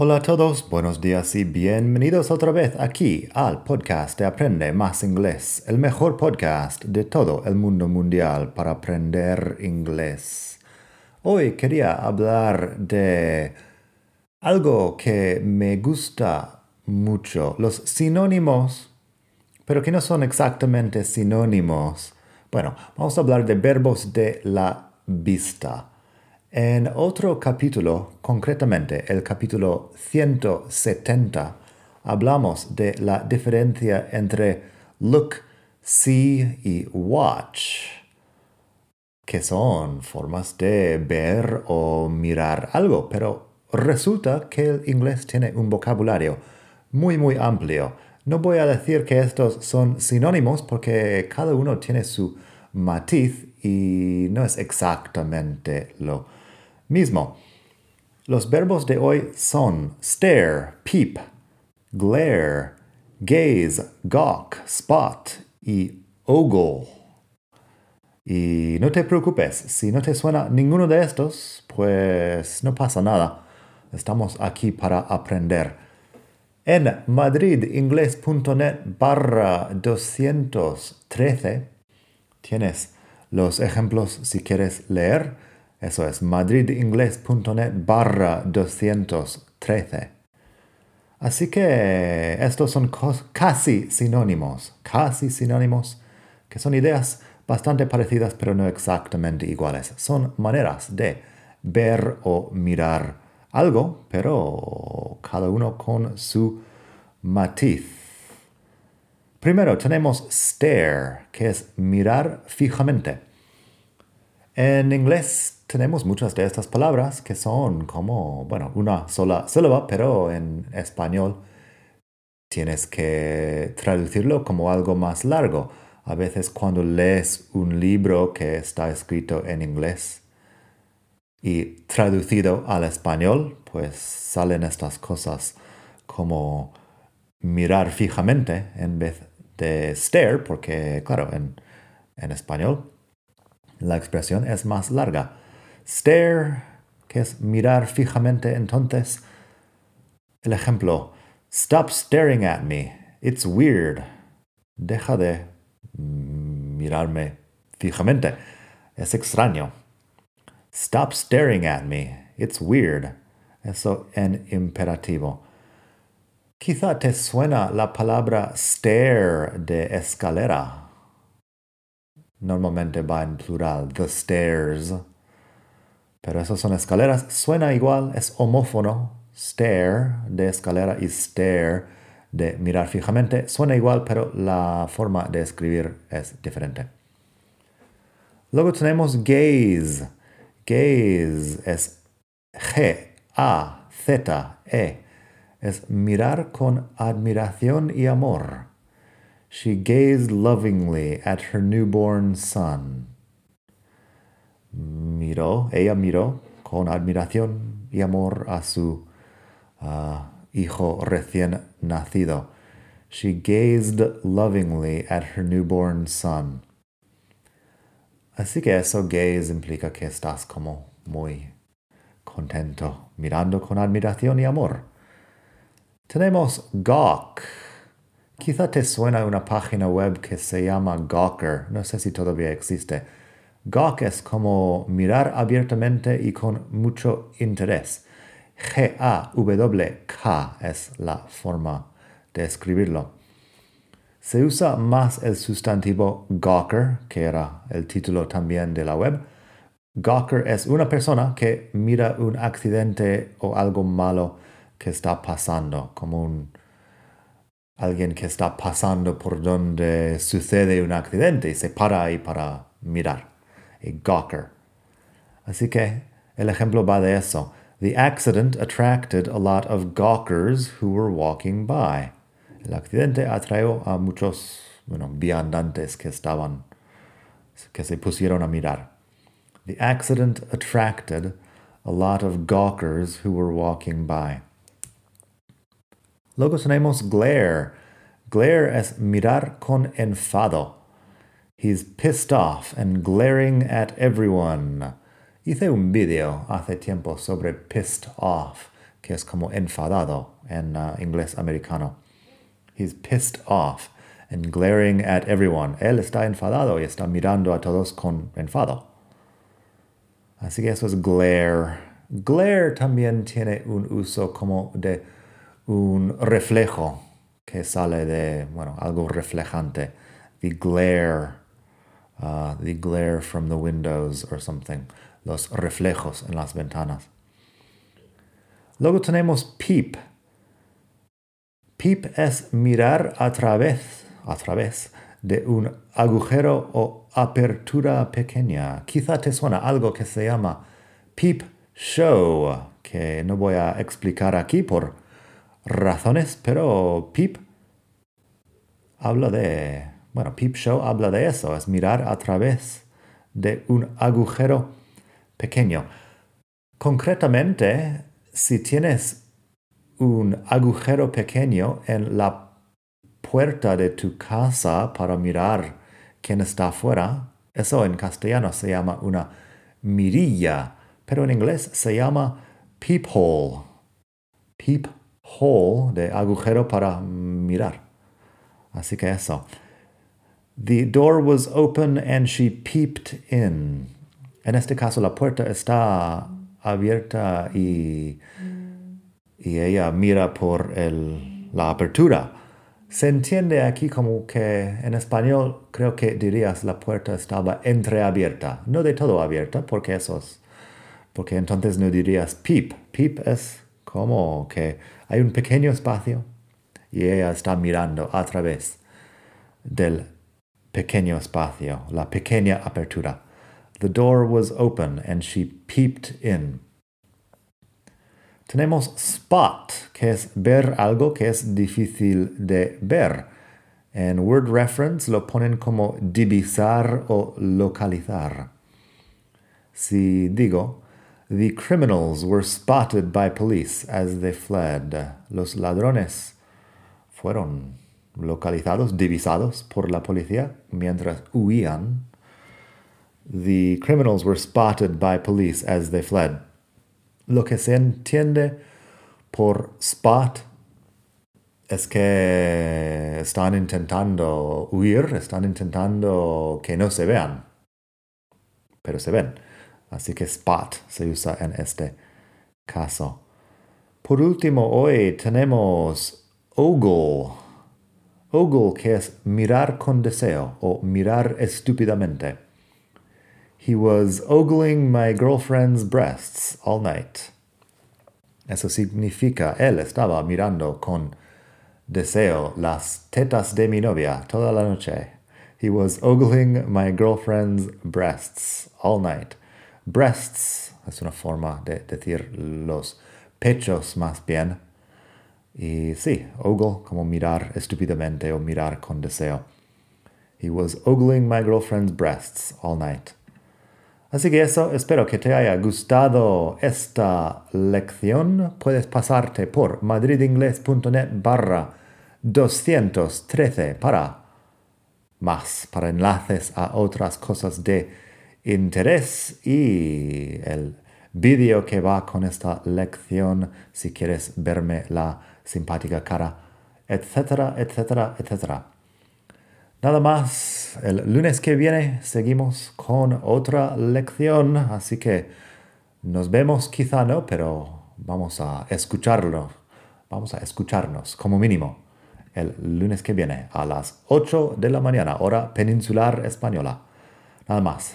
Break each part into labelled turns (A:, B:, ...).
A: Hola a todos, buenos días y bienvenidos otra vez aquí al podcast de Aprende Más Inglés, el mejor podcast de todo el mundo mundial para aprender inglés. Hoy quería hablar de algo que me gusta mucho, los sinónimos, pero que no son exactamente sinónimos. Bueno, vamos a hablar de verbos de la vista. En otro capítulo, concretamente el capítulo 170, hablamos de la diferencia entre look, see y watch, que son formas de ver o mirar algo, pero resulta que el inglés tiene un vocabulario muy muy amplio. No voy a decir que estos son sinónimos porque cada uno tiene su matiz y no es exactamente lo mismo. Los verbos de hoy son stare, peep, glare, gaze, gawk, spot y ogle. Y no te preocupes, si no te suena ninguno de estos, pues no pasa nada. Estamos aquí para aprender. En madridingles.net barra 213 tienes los ejemplos si quieres leer eso es madridingles.net barra 213. Así que estos son casi sinónimos, casi sinónimos, que son ideas bastante parecidas pero no exactamente iguales. Son maneras de ver o mirar algo, pero cada uno con su matiz. Primero tenemos stare, que es mirar fijamente. En inglés tenemos muchas de estas palabras que son como, bueno, una sola sílaba, pero en español tienes que traducirlo como algo más largo. A veces cuando lees un libro que está escrito en inglés y traducido al español, pues salen estas cosas como mirar fijamente en vez de stare, porque claro, en, en español la expresión es más larga. Stare, que es mirar fijamente entonces. El ejemplo, Stop staring at me. It's weird. Deja de mirarme fijamente. Es extraño. Stop staring at me. It's weird. Eso en imperativo. Quizá te suena la palabra stair de escalera. Normalmente va en plural, the stairs. Pero esas son escaleras. Suena igual, es homófono. Stare de escalera y stare de mirar fijamente. Suena igual, pero la forma de escribir es diferente. Luego tenemos gaze. Gaze es G, A, Z, E. Es mirar con admiración y amor. She gazed lovingly at her newborn son miró, ella miró con admiración y amor a su uh, hijo recién nacido. She gazed lovingly at her newborn son. Así que eso gaze implica que estás como muy contento, mirando con admiración y amor. Tenemos Gawk. Quizá te suena una página web que se llama Gawker. No sé si todavía existe Gawk es como mirar abiertamente y con mucho interés. G-A-W-K es la forma de escribirlo. Se usa más el sustantivo gawker, que era el título también de la web. Gawker es una persona que mira un accidente o algo malo que está pasando, como un alguien que está pasando por donde sucede un accidente y se para ahí para mirar a gawker. Así que el ejemplo va de eso. The accident attracted a lot of gawkers who were walking by. El accidente atrajo a muchos bueno, viandantes que estaban que se pusieron a mirar. The accident attracted a lot of gawkers who were walking by. Luego tenemos glare. Glare es mirar con enfado. He's pissed off and glaring at everyone. Hice un video hace tiempo sobre pissed off, que es como enfadado en uh, inglés americano. He's pissed off and glaring at everyone. Él está enfadado y está mirando a todos con enfado. Así que eso es glare. Glare también tiene un uso como de un reflejo que sale de, bueno, algo reflejante. The glare, uh, the glare from the windows or something. Los reflejos en las ventanas. Luego tenemos peep. Peep es mirar a través a través de un agujero o apertura pequeña. Quizá te suena algo que se llama peep show, que no voy a explicar aquí por razones, pero peep habla de, bueno, peep show habla de eso, es mirar a través de un agujero pequeño. Concretamente, si tienes un agujero pequeño en la puerta de tu casa para mirar quién está afuera, eso en castellano se llama una mirilla, pero en inglés se llama peephole. Peephole de agujero para mirar. Así que eso. The door was open and she peeped in. En este caso la puerta está abierta y, y ella mira por el, la apertura. Se entiende aquí como que en español creo que dirías la puerta estaba entreabierta, no de todo abierta, porque eso porque entonces no dirías peep. Peep es como que hay un pequeño espacio y ella está mirando a través del pequeño espacio, la pequeña apertura. The door was open and she peeped in. Tenemos spot, que es ver algo que es difícil de ver. En Word Reference lo ponen como divisar o localizar. Si digo, the criminals were spotted by police as they fled. Los ladrones fueron localizados, divisados por la policía mientras huían. The criminals were spotted by police as they fled. Lo que se entiende por spot es que están intentando huir, están intentando que no se vean, pero se ven. Así que spot se usa en este caso. Por último, hoy tenemos ogle. Ogle que es mirar con deseo o mirar estúpidamente. He was ogling my girlfriend's breasts all night. Eso significa, él estaba mirando con deseo las tetas de mi novia toda la noche. He was ogling my girlfriend's breasts all night. Breasts es una forma de decir los pechos más bien. Y sí, ogle como mirar estúpidamente o mirar con deseo. He was ogling my girlfriend's breasts all night. Así que eso, espero que te haya gustado esta lección. Puedes pasarte por madridingles.net barra 213 para más, para enlaces a otras cosas de interés y el vídeo que va con esta lección si quieres verme la simpática cara, etcétera, etcétera, etcétera. Nada más, el lunes que viene seguimos con otra lección, así que nos vemos quizá no, pero vamos a escucharlo, vamos a escucharnos como mínimo el lunes que viene a las 8 de la mañana, hora peninsular española. Nada más,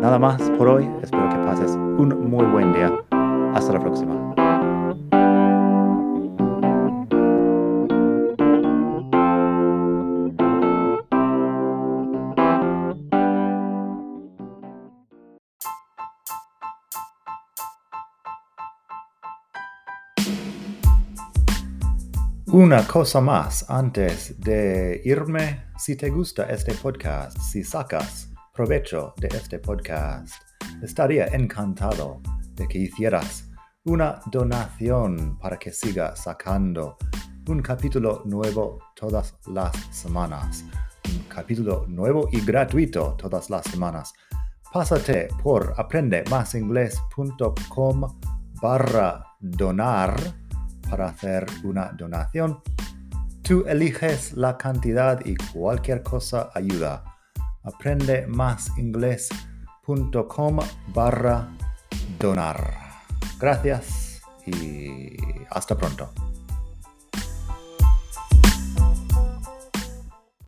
A: Nada más por hoy. Espero que pases un muy buen día. Hasta la próxima. Una cosa más antes de irme, si te gusta este podcast, si sacas provecho de este podcast, estaría encantado de que hicieras una donación para que siga sacando un capítulo nuevo todas las semanas. Un capítulo nuevo y gratuito todas las semanas. Pásate por aprendemasingles.com barra donar para hacer una donación. Tú eliges la cantidad y cualquier cosa ayuda. Aprende más inglés.com barra donar. Gracias y hasta pronto.